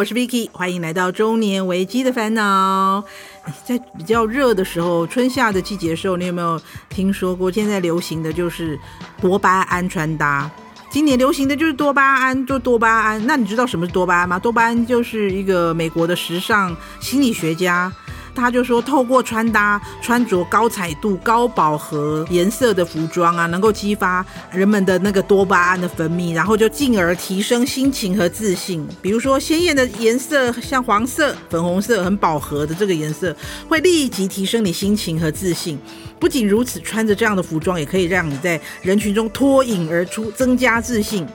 我是 Vicky，欢迎来到中年危机的烦恼。在比较热的时候，春夏的季节的时候，你有没有听说过？现在流行的就是多巴胺穿搭。今年流行的就是多巴胺，就多巴胺。那你知道什么是多巴胺吗？多巴胺就是一个美国的时尚心理学家。他就说，透过穿搭、穿着高彩度、高饱和颜色的服装啊，能够激发人们的那个多巴胺的分泌，然后就进而提升心情和自信。比如说，鲜艳的颜色，像黄色、粉红色，很饱和的这个颜色，会立即提升你心情和自信。不仅如此，穿着这样的服装，也可以让你在人群中脱颖而出，增加自信。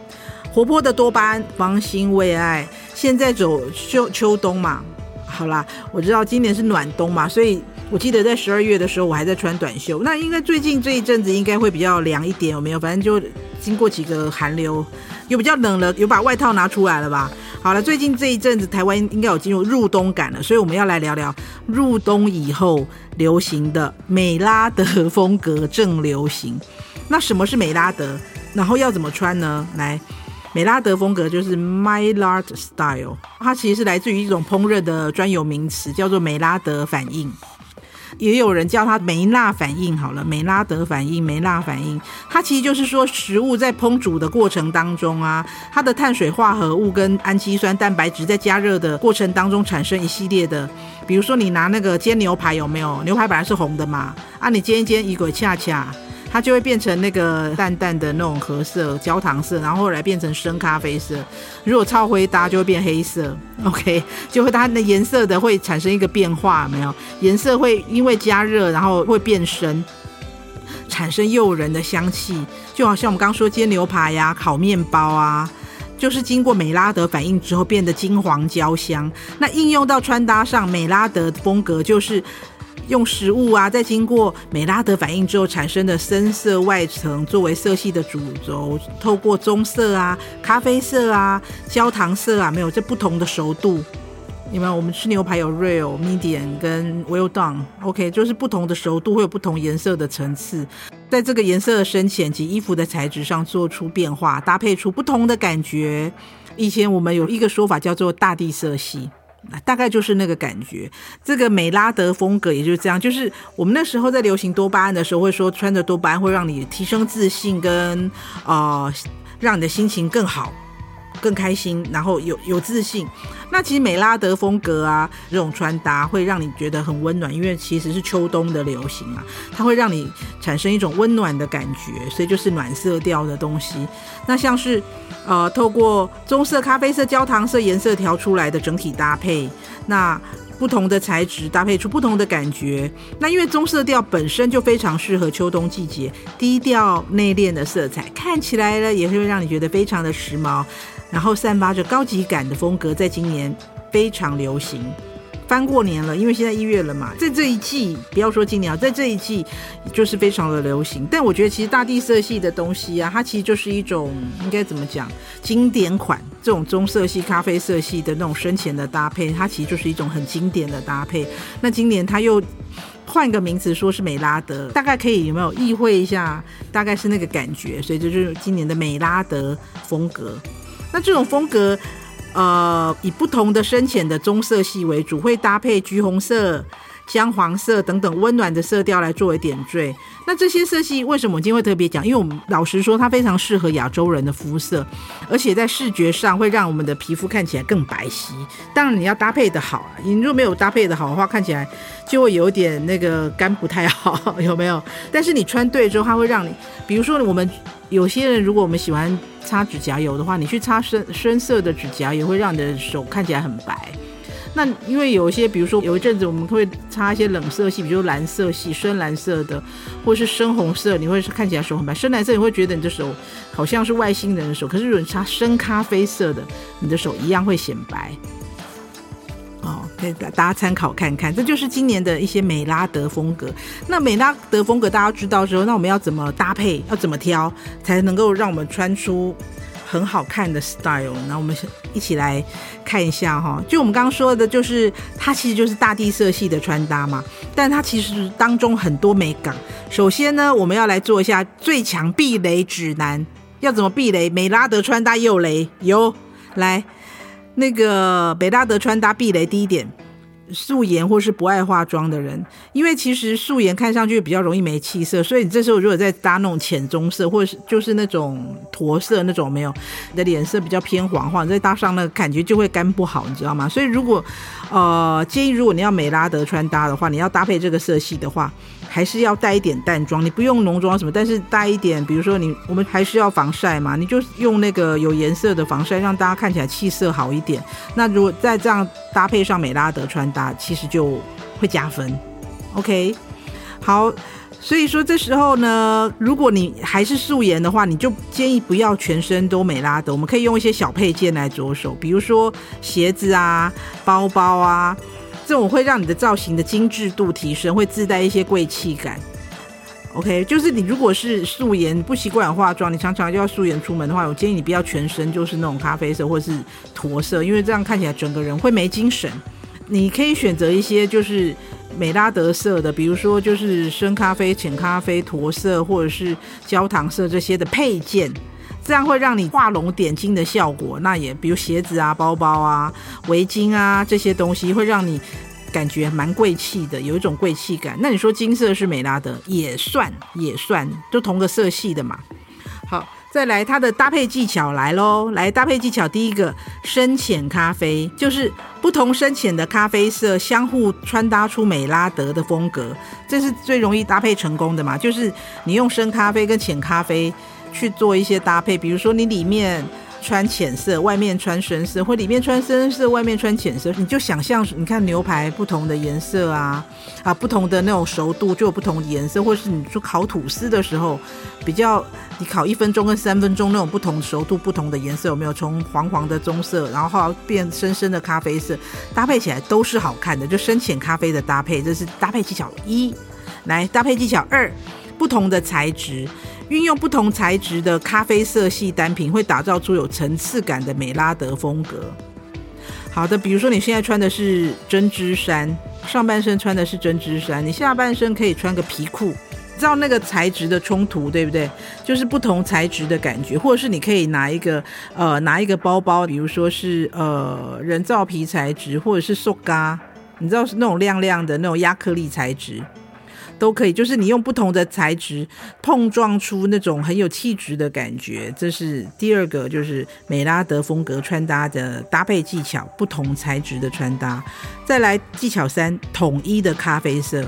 活泼的多巴胺，芳心未爱。现在走秋秋冬嘛。好啦，我知道今年是暖冬嘛，所以我记得在十二月的时候，我还在穿短袖。那应该最近这一阵子应该会比较凉一点，有没有？反正就经过几个寒流，又比较冷了，有把外套拿出来了吧？好了，最近这一阵子台湾应该有进入入冬感了，所以我们要来聊聊入冬以后流行的美拉德风格正流行。那什么是美拉德？然后要怎么穿呢？来。美拉德风格就是 Maillard Style，它其实是来自于一种烹饪的专有名词，叫做美拉德反应，也有人叫它梅纳反应。好了，美拉德反应、梅纳反应，它其实就是说食物在烹煮的过程当中啊，它的碳水化合物跟氨基酸、蛋白质在加热的过程当中产生一系列的，比如说你拿那个煎牛排有没有？牛排本来是红的嘛，啊，你煎一煎，一鬼恰恰。它就会变成那个淡淡的那种褐色、焦糖色，然后后来变成深咖啡色。如果超灰搭就会变黑色，OK，就会它的颜色的会产生一个变化，没有？颜色会因为加热，然后会变深，产生诱人的香气，就好像我们刚说煎牛排呀、烤面包啊，就是经过美拉德反应之后变得金黄焦香。那应用到穿搭上，美拉德风格就是。用食物啊，在经过美拉德反应之后产生的深色外层作为色系的主轴，透过棕色啊、咖啡色啊、焦糖色啊，没有这不同的熟度。你们我们吃牛排有 rare、medium 跟 well done，OK，就是不同的熟度会有不同颜色的层次，在这个颜色的深浅及衣服的材质上做出变化，搭配出不同的感觉。以前我们有一个说法叫做大地色系。大概就是那个感觉，这个美拉德风格也就是这样。就是我们那时候在流行多巴胺的时候，会说穿着多巴胺会让你提升自信，跟啊让你的心情更好、更开心，然后有有自信。那其实美拉德风格啊，这种穿搭会让你觉得很温暖，因为其实是秋冬的流行嘛，它会让你产生一种温暖的感觉，所以就是暖色调的东西。那像是呃，透过棕色、咖啡色、焦糖色颜色调出来的整体搭配，那不同的材质搭配出不同的感觉。那因为棕色调本身就非常适合秋冬季节，低调内敛的色彩看起来呢，也会让你觉得非常的时髦。然后散发着高级感的风格，在今年非常流行。翻过年了，因为现在一月了嘛，在这一季，不要说今年啊，在这一季就是非常的流行。但我觉得，其实大地色系的东西啊，它其实就是一种应该怎么讲，经典款。这种棕色系、咖啡色系的那种深浅的搭配，它其实就是一种很经典的搭配。那今年它又换个名词，说是美拉德，大概可以有没有意会一下？大概是那个感觉，所以这就是今年的美拉德风格。那这种风格，呃，以不同的深浅的棕色系为主，会搭配橘红色、姜黄色等等温暖的色调来作为点缀。那这些色系为什么我今天会特别讲？因为我们老实说，它非常适合亚洲人的肤色，而且在视觉上会让我们的皮肤看起来更白皙。当然你要搭配得好啊，你如果没有搭配得好的话，看起来就会有点那个干不太好，有没有？但是你穿对之后，它会让你，比如说我们。有些人，如果我们喜欢擦指甲油的话，你去擦深深色的指甲油，会让你的手看起来很白。那因为有一些，比如说有一阵子我们会擦一些冷色系，比如蓝色系、深蓝色的，或是深红色，你会看起来手很白。深蓝色你会觉得你的手好像是外星人的手，可是如果你擦深咖啡色的，你的手一样会显白。哦，可以大家参考看看，这就是今年的一些美拉德风格。那美拉德风格大家知道之后，那我们要怎么搭配，要怎么挑，才能够让我们穿出很好看的 style？那我们一起来看一下哈。就我们刚刚说的，就是它其实就是大地色系的穿搭嘛，但它其实当中很多美感。首先呢，我们要来做一下最强避雷指南，要怎么避雷？美拉德穿搭又雷，有来。那个美拉德穿搭避雷第一点。素颜或是不爱化妆的人，因为其实素颜看上去比较容易没气色，所以你这时候如果再搭那种浅棕色，或者是就是那种驼色那种没有，你的脸色比较偏黄化，你再搭上那个感觉就会干不好，你知道吗？所以如果呃建议，如果你要美拉德穿搭的话，你要搭配这个色系的话。还是要带一点淡妆，你不用浓妆什么，但是带一点，比如说你我们还是要防晒嘛，你就用那个有颜色的防晒，让大家看起来气色好一点。那如果再这样搭配上美拉德穿搭，其实就会加分。OK，好，所以说这时候呢，如果你还是素颜的话，你就建议不要全身都美拉德，我们可以用一些小配件来着手，比如说鞋子啊、包包啊。这种会让你的造型的精致度提升，会自带一些贵气感。OK，就是你如果是素颜不习惯化妆，你常常就要素颜出门的话，我建议你不要全身就是那种咖啡色或是驼色，因为这样看起来整个人会没精神。你可以选择一些就是美拉德色的，比如说就是深咖啡、浅咖啡、驼色或者是焦糖色这些的配件。这样会让你画龙点睛的效果，那也比如鞋子啊、包包啊、围巾啊这些东西，会让你感觉蛮贵气的，有一种贵气感。那你说金色是美拉德，也算也算，就同个色系的嘛。好，再来它的搭配技巧来喽，来搭配技巧，第一个深浅咖啡，就是不同深浅的咖啡色相互穿搭出美拉德的风格，这是最容易搭配成功的嘛。就是你用深咖啡跟浅咖啡。去做一些搭配，比如说你里面穿浅色，外面穿深色，或里面穿深色，外面穿浅色，你就想象，你看牛排不同的颜色啊，啊，不同的那种熟度就有不同的颜色，或是你说烤吐司的时候，比较你烤一分钟跟三分钟那种不同熟度不同的颜色有没有？从黄黄的棕色，然后变深深的咖啡色，搭配起来都是好看的，就深浅咖啡的搭配，这是搭配技巧一。来，搭配技巧二，不同的材质。运用不同材质的咖啡色系单品，会打造出有层次感的美拉德风格。好的，比如说你现在穿的是针织衫，上半身穿的是针织衫，你下半身可以穿个皮裤，知道那个材质的冲突，对不对？就是不同材质的感觉，或者是你可以拿一个呃拿一个包包，比如说是呃人造皮材质，或者是塑胶，你知道是那种亮亮的那种亚克力材质。都可以，就是你用不同的材质碰撞出那种很有气质的感觉，这是第二个，就是美拉德风格穿搭的搭配技巧，不同材质的穿搭。再来技巧三，统一的咖啡色。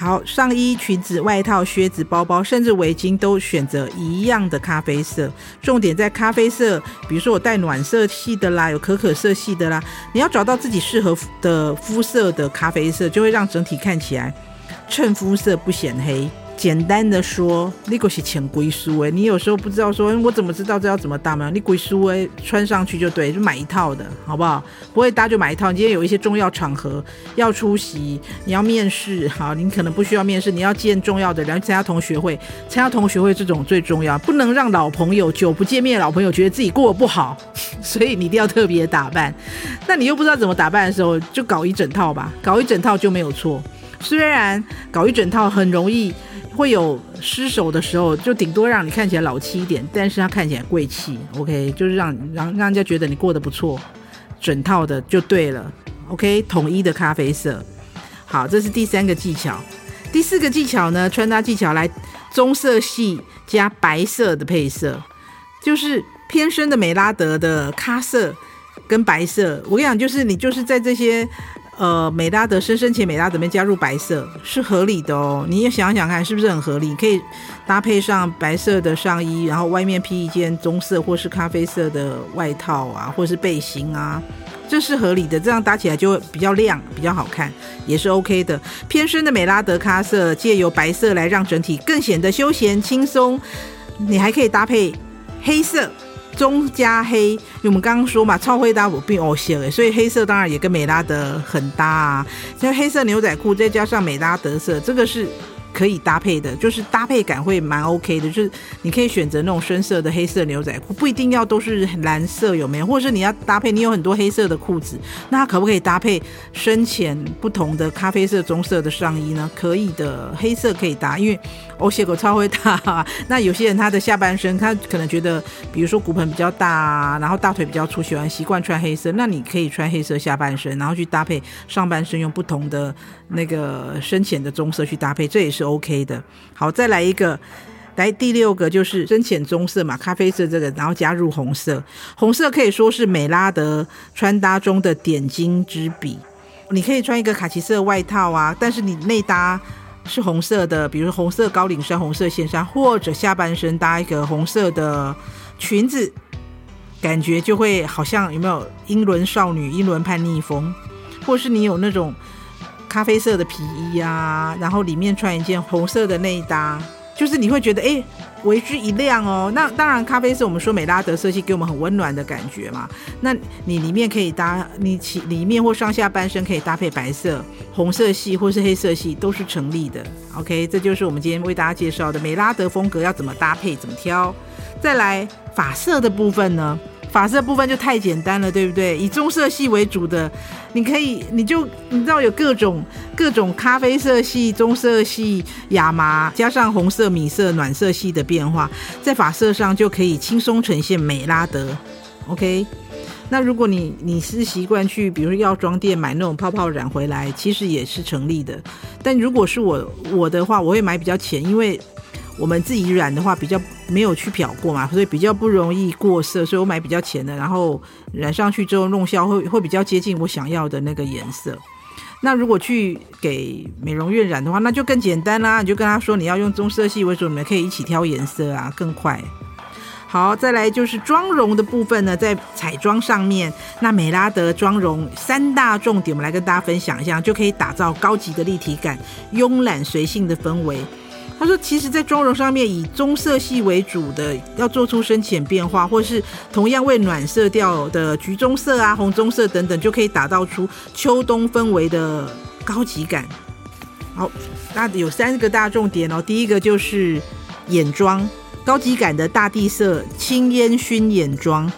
好，上衣、裙子、外套、靴子、包包，甚至围巾都选择一样的咖啡色。重点在咖啡色，比如说我带暖色系的啦，有可可色系的啦，你要找到自己适合的肤色的咖啡色，就会让整体看起来。衬肤色不显黑，简单的说，你就是潜龟书哎，你有时候不知道说，我怎么知道这要怎么搭吗？你龟书哎，穿上去就对，就买一套的好不好？不会搭就买一套。你今天有一些重要场合要出席，你要面试，好，你可能不需要面试，你要见重要的人，参加同学会，参加同学会这种最重要，不能让老朋友久不见面老朋友觉得自己过得不好，所以你一定要特别打扮。那你又不知道怎么打扮的时候，就搞一整套吧，搞一整套就没有错。虽然搞一整套很容易会有失手的时候，就顶多让你看起来老气一点，但是它看起来贵气，OK，就是让让让人家觉得你过得不错，整套的就对了，OK，统一的咖啡色，好，这是第三个技巧。第四个技巧呢，穿搭技巧来棕色系加白色的配色，就是偏深的美拉德的咖色跟白色，我跟你讲，就是你就是在这些。呃，美拉德深深浅美拉德里面加入白色是合理的哦。你也想想看，是不是很合理？可以搭配上白色的上衣，然后外面披一件棕色或是咖啡色的外套啊，或是背心啊，这是合理的。这样搭起来就会比较亮，比较好看，也是 OK 的。偏深的美拉德咖色，借由白色来让整体更显得休闲轻松。你还可以搭配黑色。中加黑，因为我们刚刚说嘛，超灰搭我并哦显诶，所以黑色当然也跟美拉德很搭啊。像黑色牛仔裤再加上美拉德色，这个是可以搭配的，就是搭配感会蛮 OK 的。就是你可以选择那种深色的黑色牛仔裤，不一定要都是蓝色，有没有？或者是你要搭配，你有很多黑色的裤子，那可不可以搭配深浅不同的咖啡色、棕色的上衣呢？可以的，黑色可以搭，因为我写狗超会搭。那有些人他的下半身，他可能觉得，比如说骨盆比较大，然后大腿比较粗，喜欢习惯穿黑色，那你可以穿黑色下半身，然后去搭配上半身用不同的那个深浅的棕色去搭配，这也是 OK 的。好，再来一个，来第六个就是深浅棕色嘛，咖啡色这个，然后加入红色，红色可以说是美拉德穿搭中的点睛之笔。你可以穿一个卡其色外套啊，但是你内搭是红色的，比如红色高领衫、红色线衫，或者下半身搭一个红色的裙子，感觉就会好像有没有英伦少女、英伦叛逆风，或是你有那种。咖啡色的皮衣啊，然后里面穿一件红色的内搭，就是你会觉得哎，为之一亮哦。那当然，咖啡色我们说美拉德色系给我们很温暖的感觉嘛。那你里面可以搭，你其里面或上下半身可以搭配白色、红色系或是黑色系都是成立的。OK，这就是我们今天为大家介绍的美拉德风格要怎么搭配、怎么挑。再来发色的部分呢？发色部分就太简单了，对不对？以棕色系为主的，你可以，你就你知道有各种各种咖啡色系、棕色系、亚麻，加上红色、米色、暖色系的变化，在发色上就可以轻松呈现美拉德。OK，那如果你你是习惯去，比如说药妆店买那种泡泡染回来，其实也是成立的。但如果是我我的话，我会买比较浅，因为。我们自己染的话，比较没有去漂过嘛，所以比较不容易过色，所以我买比较浅的，然后染上去之后弄消会会比较接近我想要的那个颜色。那如果去给美容院染的话，那就更简单啦，你就跟他说你要用棕色系为主，你们可以一起挑颜色啊，更快。好，再来就是妆容的部分呢，在彩妆上面，那美拉德妆容三大重点，我们来跟大家分享一下，就可以打造高级的立体感、慵懒随性的氛围。他说：“其实，在妆容上面，以棕色系为主的，要做出深浅变化，或是同样为暖色调的橘棕色啊、红棕色等等，就可以打造出秋冬氛围的高级感。好，那有三个大重点哦。第一个就是眼妆，高级感的大地色轻烟熏眼妆。”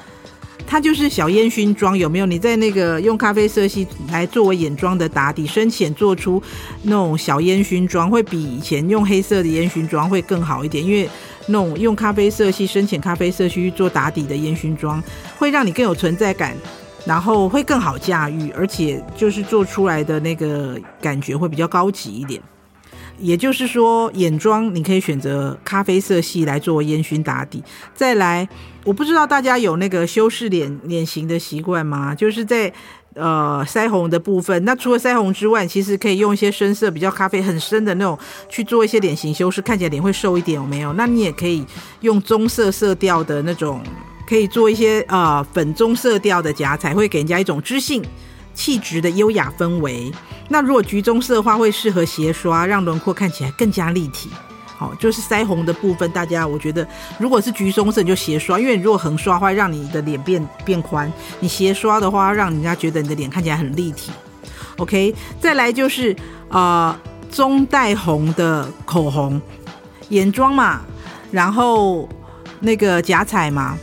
它就是小烟熏妆，有没有？你在那个用咖啡色系来作为眼妆的打底，深浅做出那种小烟熏妆，会比以前用黑色的烟熏妆会更好一点。因为那种用咖啡色系、深浅咖啡色系去做打底的烟熏妆，会让你更有存在感，然后会更好驾驭，而且就是做出来的那个感觉会比较高级一点。也就是说，眼妆你可以选择咖啡色系来做烟熏打底。再来，我不知道大家有那个修饰脸脸型的习惯吗？就是在呃腮红的部分，那除了腮红之外，其实可以用一些深色、比较咖啡很深的那种去做一些脸型修饰，看起来脸会瘦一点，有没有？那你也可以用棕色色调的那种，可以做一些呃粉棕色调的夹彩，会给人家一种知性。气质的优雅氛围。那如果橘棕色的话，会适合斜刷，让轮廓看起来更加立体。好，就是腮红的部分，大家我觉得，如果是橘棕色，你就斜刷，因为你如果横刷的话，会让你的脸变变宽；你斜刷的话，让人家觉得你的脸看起来很立体。OK，再来就是呃棕带红的口红、眼妆嘛，然后那个夹彩嘛。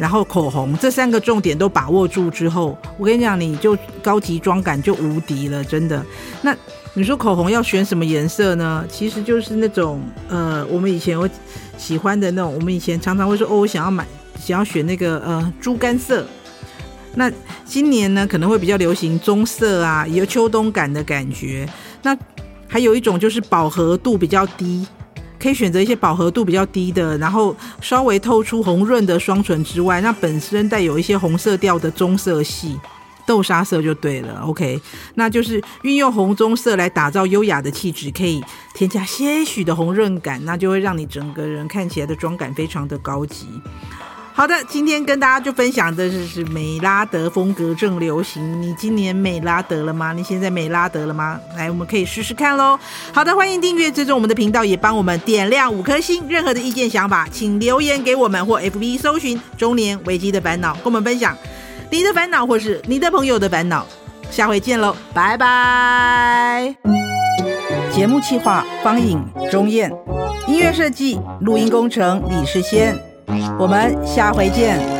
然后口红这三个重点都把握住之后，我跟你讲，你就高级妆感就无敌了，真的。那你说口红要选什么颜色呢？其实就是那种呃，我们以前会喜欢的那种，我们以前常常会说哦，我想要买，想要选那个呃猪肝色。那今年呢，可能会比较流行棕色啊，有秋冬感的感觉。那还有一种就是饱和度比较低。可以选择一些饱和度比较低的，然后稍微透出红润的双唇之外，那本身带有一些红色调的棕色系，豆沙色就对了。OK，那就是运用红棕色来打造优雅的气质，可以添加些许的红润感，那就会让你整个人看起来的妆感非常的高级。好的，今天跟大家就分享的就是美拉德风格正流行。你今年美拉德了吗？你现在美拉德了吗？来，我们可以试试看喽。好的，欢迎订阅、追踪我们的频道，也帮我们点亮五颗星。任何的意见、想法，请留言给我们或 FB 搜寻“中年危机的烦恼”，跟我们分享你的烦恼或是你的朋友的烦恼。下回见喽，拜拜。节目企划方颖、钟燕，音乐设计、录音工程李世先。我们下回见。